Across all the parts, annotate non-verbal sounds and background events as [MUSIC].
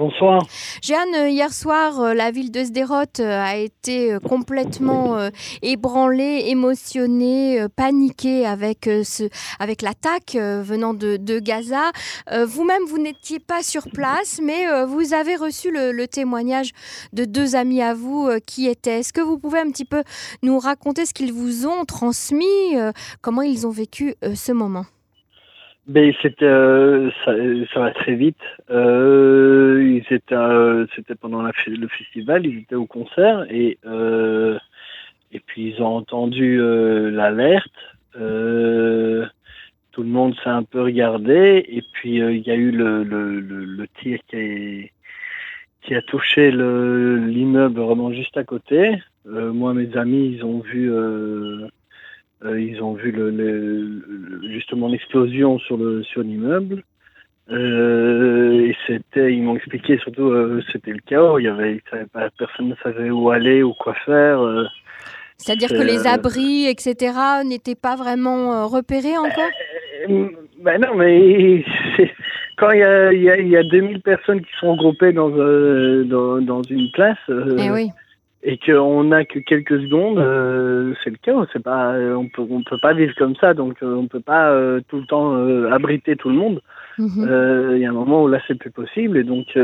Bonsoir. Jeanne, euh, hier soir, euh, la ville de Sderot euh, a été complètement ébranlée, émotionnée, paniquée avec, l'attaque venant de, Gaza. Vous-même, vous, n'étiez pas sur place, mais vous avez reçu le, témoignage de deux amis à vous qui étaient. Est-ce que vous pouvez un petit peu nous raconter ce qu'ils vous ont transmis, comment ils ont vécu ce moment? Ben, c'était, euh, ça, ça, va très vite. Euh, ils étaient, euh, c'était pendant le festival, ils étaient au concert et euh, et puis ils ont entendu euh, l'alerte. tout le monde s'est un peu regardé et puis il y a eu le, le, le, le tir qui, est, qui a touché l'immeuble vraiment juste à côté. moi, mes amis, ils ont vu euh, ils ont vu le, le, justement l'explosion sur le sur l'immeuble. Euh, et c'était, ils m'ont expliqué surtout, euh, c'était le chaos. Il y avait, pas, personne ne savait où aller ou quoi faire. Euh. C'est-à-dire que les abris, etc., n'étaient pas vraiment repérés encore? Ben non, mais [LAUGHS] quand il y a, y, a, il y a 2000 personnes qui sont regroupées dans, dans, dans une place, eh oui et qu'on n'a que quelques secondes, euh, c'est le cas. C'est pas, on peut, on peut pas vivre comme ça, donc euh, on peut pas euh, tout le temps abriter tout le monde. Mhm. Il y a un moment où là c'est plus possible, et donc,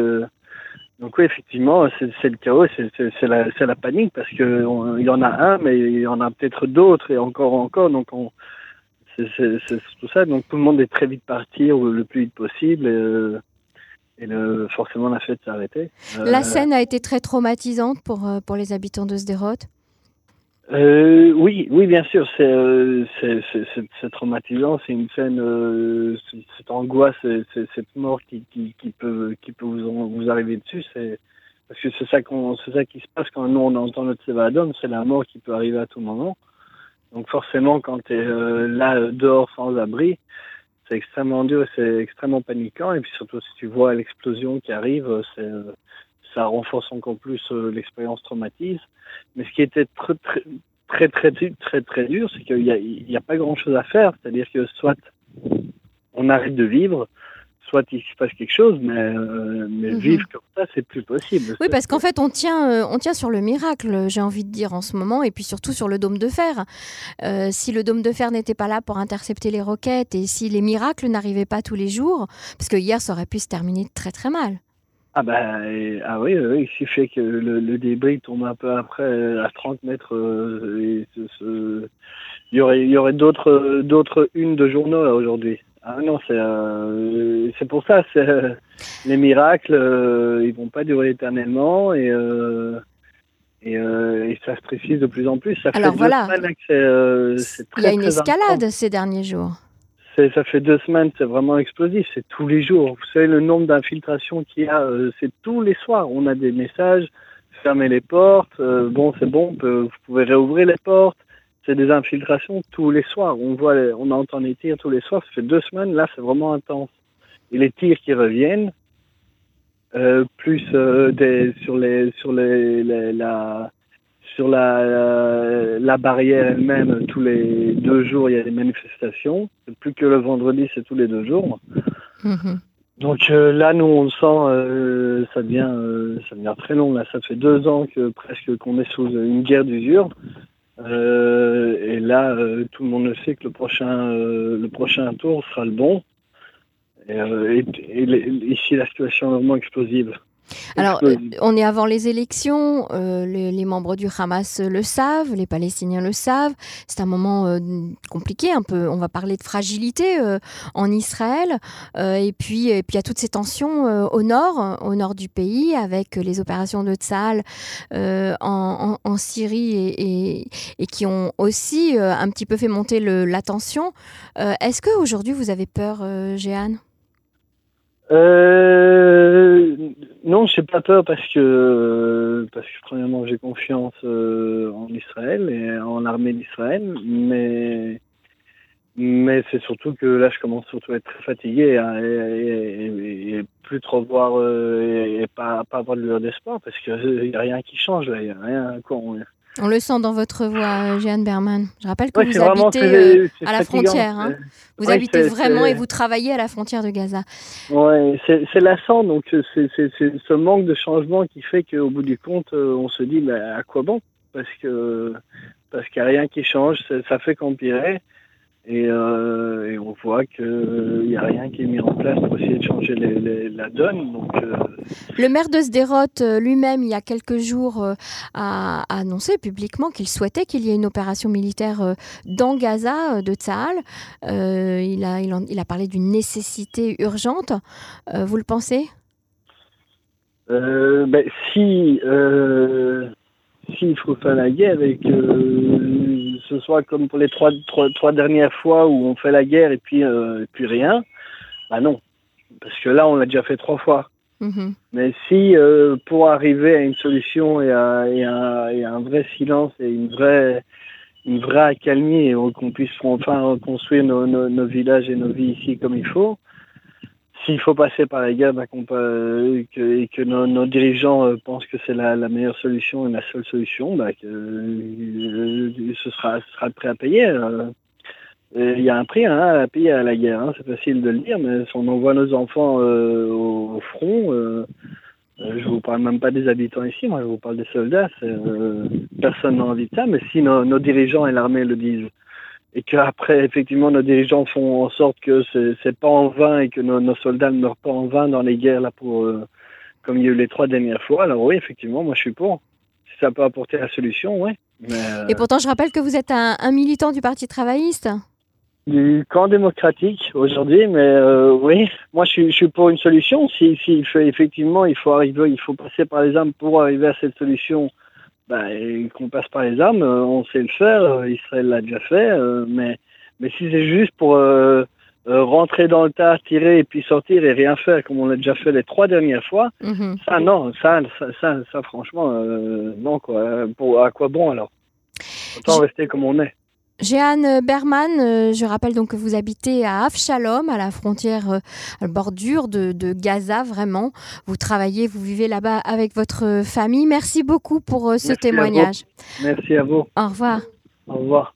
donc oui, effectivement, c'est le chaos, c'est la, la panique parce que il y en a un, mais il y en a peut-être d'autres et encore encore, donc on, c'est tout ça. Donc tout le monde est très vite parti le plus vite possible. Et, et le, forcément la fête s'est arrêtée. La euh, scène a été très traumatisante pour, euh, pour les habitants de Sderot euh, oui, oui, bien sûr, c'est euh, c'est traumatisant. C'est une scène, euh, cette angoisse, cette mort qui, qui, qui, peut qui peut vous, vous arriver dessus. C'est parce que c'est ça qu'on, c'est ça qui se passe quand nous on entend notre Sévadom, c'est la mort qui peut arriver à tout moment. Donc forcément, quand tu es là dehors sans abri, c'est extrêmement dur, c'est extrêmement paniquant. Et puis surtout, si tu vois l'explosion qui arrive, ça renforce encore plus euh, l'expérience traumatisme. Mais ce qui était très, très, très, très, très, très dur, c'est qu'il n'y a pas grand chose à faire. C'est-à-dire que soit on arrête de vivre, soit il se passe quelque chose, mais, euh, mais mhm. vivre comme ça, c'est plus possible. Oui, parce qu'en fait, on tient, euh, on tient sur le miracle, j'ai envie de dire en ce moment, et puis surtout sur le dôme de fer. Euh, si le dôme de fer n'était pas là pour intercepter les roquettes, et si les miracles n'arrivaient pas tous les jours, parce que hier, ça aurait pu se terminer très très mal. Ah bah ah oui, il suffit que le, débris tombe un peu après à 30 mètres. il y aurait, il y aurait d'autres, d'autres unes de journaux aujourd'hui. Ah non, c'est euh, c'est pour ça, c'est euh, les miracles, euh, ils vont pas durer éternellement et et, et, ça se précise de plus en plus. Ça Alors voilà, il y a une escalade ces derniers jours. Ça fait deux semaines, c'est vraiment explosif, c'est tous les jours. Vous savez le nombre d'infiltrations qu'il y a, c'est tous les soirs. On a des messages, fermez les portes, bon c'est bon, vous pouvez réouvrir les portes c'est des infiltrations tous les soirs. On voit, on entend les tirs tous les soirs. Ça fait deux semaines. Là, c'est vraiment intense. Et les tirs qui reviennent, euh, plus euh, des, sur les, sur les, la, sur la, la, barrière elle-même, tous les deux jours, il y a des manifestations. Plus que le vendredi, c'est tous les deux jours. Mm-hmm. Donc euh, là, nous, on le sent, ça devient, ça devient très long. Là, ça fait deux ans que presque qu'on est sous une guerre d'usure. Euh, et là, euh, tout le monde sait que le prochain, euh, le prochain tour sera le bon. Et, et ici, la situation est vraiment explosive. Alors, on est avant les élections, les, membres du Hamas le savent, les Palestiniens le savent. C'est un moment euh, compliqué, un peu. On va parler de fragilité en Israël. et puis, et puis, il y a toutes ces tensions au nord, au nord du pays, avec les opérations de Tzal en, Syrie et, qui ont aussi un petit peu fait monter la tension. Est-ce qu'aujourd'hui, vous avez peur, Jeanne euh, non, j'ai pas peur parce que parce que premièrement j'ai confiance euh, en Israël et en l'armée d'Israël, mais mais c'est surtout que là je commence surtout à être très fatigué hein, et, plus trop voir euh, et, pas pas avoir de lueur d'espoir parce que il y a rien qui change là, il y a rien quoi. Le sent dans votre voix, Jeanne Berman. Je rappelle que vous habitez à la frontière. Hein. Vous habitez vraiment et vous travaillez à la frontière de Gaza. Oui, c'est lassant. Donc, c'est ce manque de changement qui fait qu'au bout du compte, on se dit, à quoi bon? Parce que parce qu'il n'y a rien qui change. Ça fait qu'empirer. Euh, et, on voit qu'il n'y a rien qui est mis en place pour essayer de changer la donne. Euh, le maire de Sderot euh, lui-même, il y a quelques jours, a, annoncé publiquement qu'il souhaitait qu'il y ait une opération militaire dans Gaza de Tsahal. il, a, il, a parlé d'une nécessité urgente. vous le pensez? Ben, Si s'il faut faire la guerre et que ce soit comme pour les trois, trois, dernières fois où on fait la guerre et puis, euh, puis rien, bah non. Parce que là, on l'a déjà fait trois fois. Mm-hmm. Mais si euh, pour arriver à une solution et à, et un vrai silence et une vraie, une vraie accalmie et qu'on puisse enfin reconstruire nos, nos, villages et nos vies ici comme il faut, s'il faut passer par la guerre bah, et que nos, dirigeants euh, pensent que c'est la, meilleure solution et la seule solution, bah, que, euh, ce, sera, sera prêt à payer. Euh. Il y a un prix hein, à payer à la guerre, hein, c'est facile de le dire, mais si on envoie nos enfants au, front, je vous parle même pas des habitants ici, moi je vous parle des soldats, personne n'a envie de ça, mais si nos dirigeants et l'armée le disent, et qu'après, effectivement, nos dirigeants font en sorte que c'est pas en vain et que nos, soldats ne meurent pas en vain dans les guerres, là, pour, euh, comme il y a eu les trois dernières fois. Alors oui, effectivement, moi je suis pour. Si ça peut apporter la solution, oui. Et pourtant, je rappelle que vous êtes un, militant du Parti travailliste du camp démocratique aujourd'hui, mais euh, oui, moi je suis, je suis, pour une solution. Si, si effectivement il faut arriver, il faut passer par les armes pour arriver à cette solution bah, qu'on passe par les armes, euh, on sait le faire, euh, Israël l'a déjà fait, euh, mais, mais si c'est juste pour rentrer dans le tas, tirer et puis sortir et rien faire comme on l'a déjà fait les trois dernières fois, mhm. ça non, ça, ça, ça, franchement, non quoi. Pour, à quoi bon alors? Autant rester comme on est. Jeanne Berman, euh, je rappelle donc que vous habitez à Afshalom, à la frontière euh, à bordure de, de, Gaza, vraiment. Vous travaillez, vous vivez là-bas avec votre famille. Merci beaucoup pour euh, ce témoignage. Merci à vous. Au revoir. Au revoir.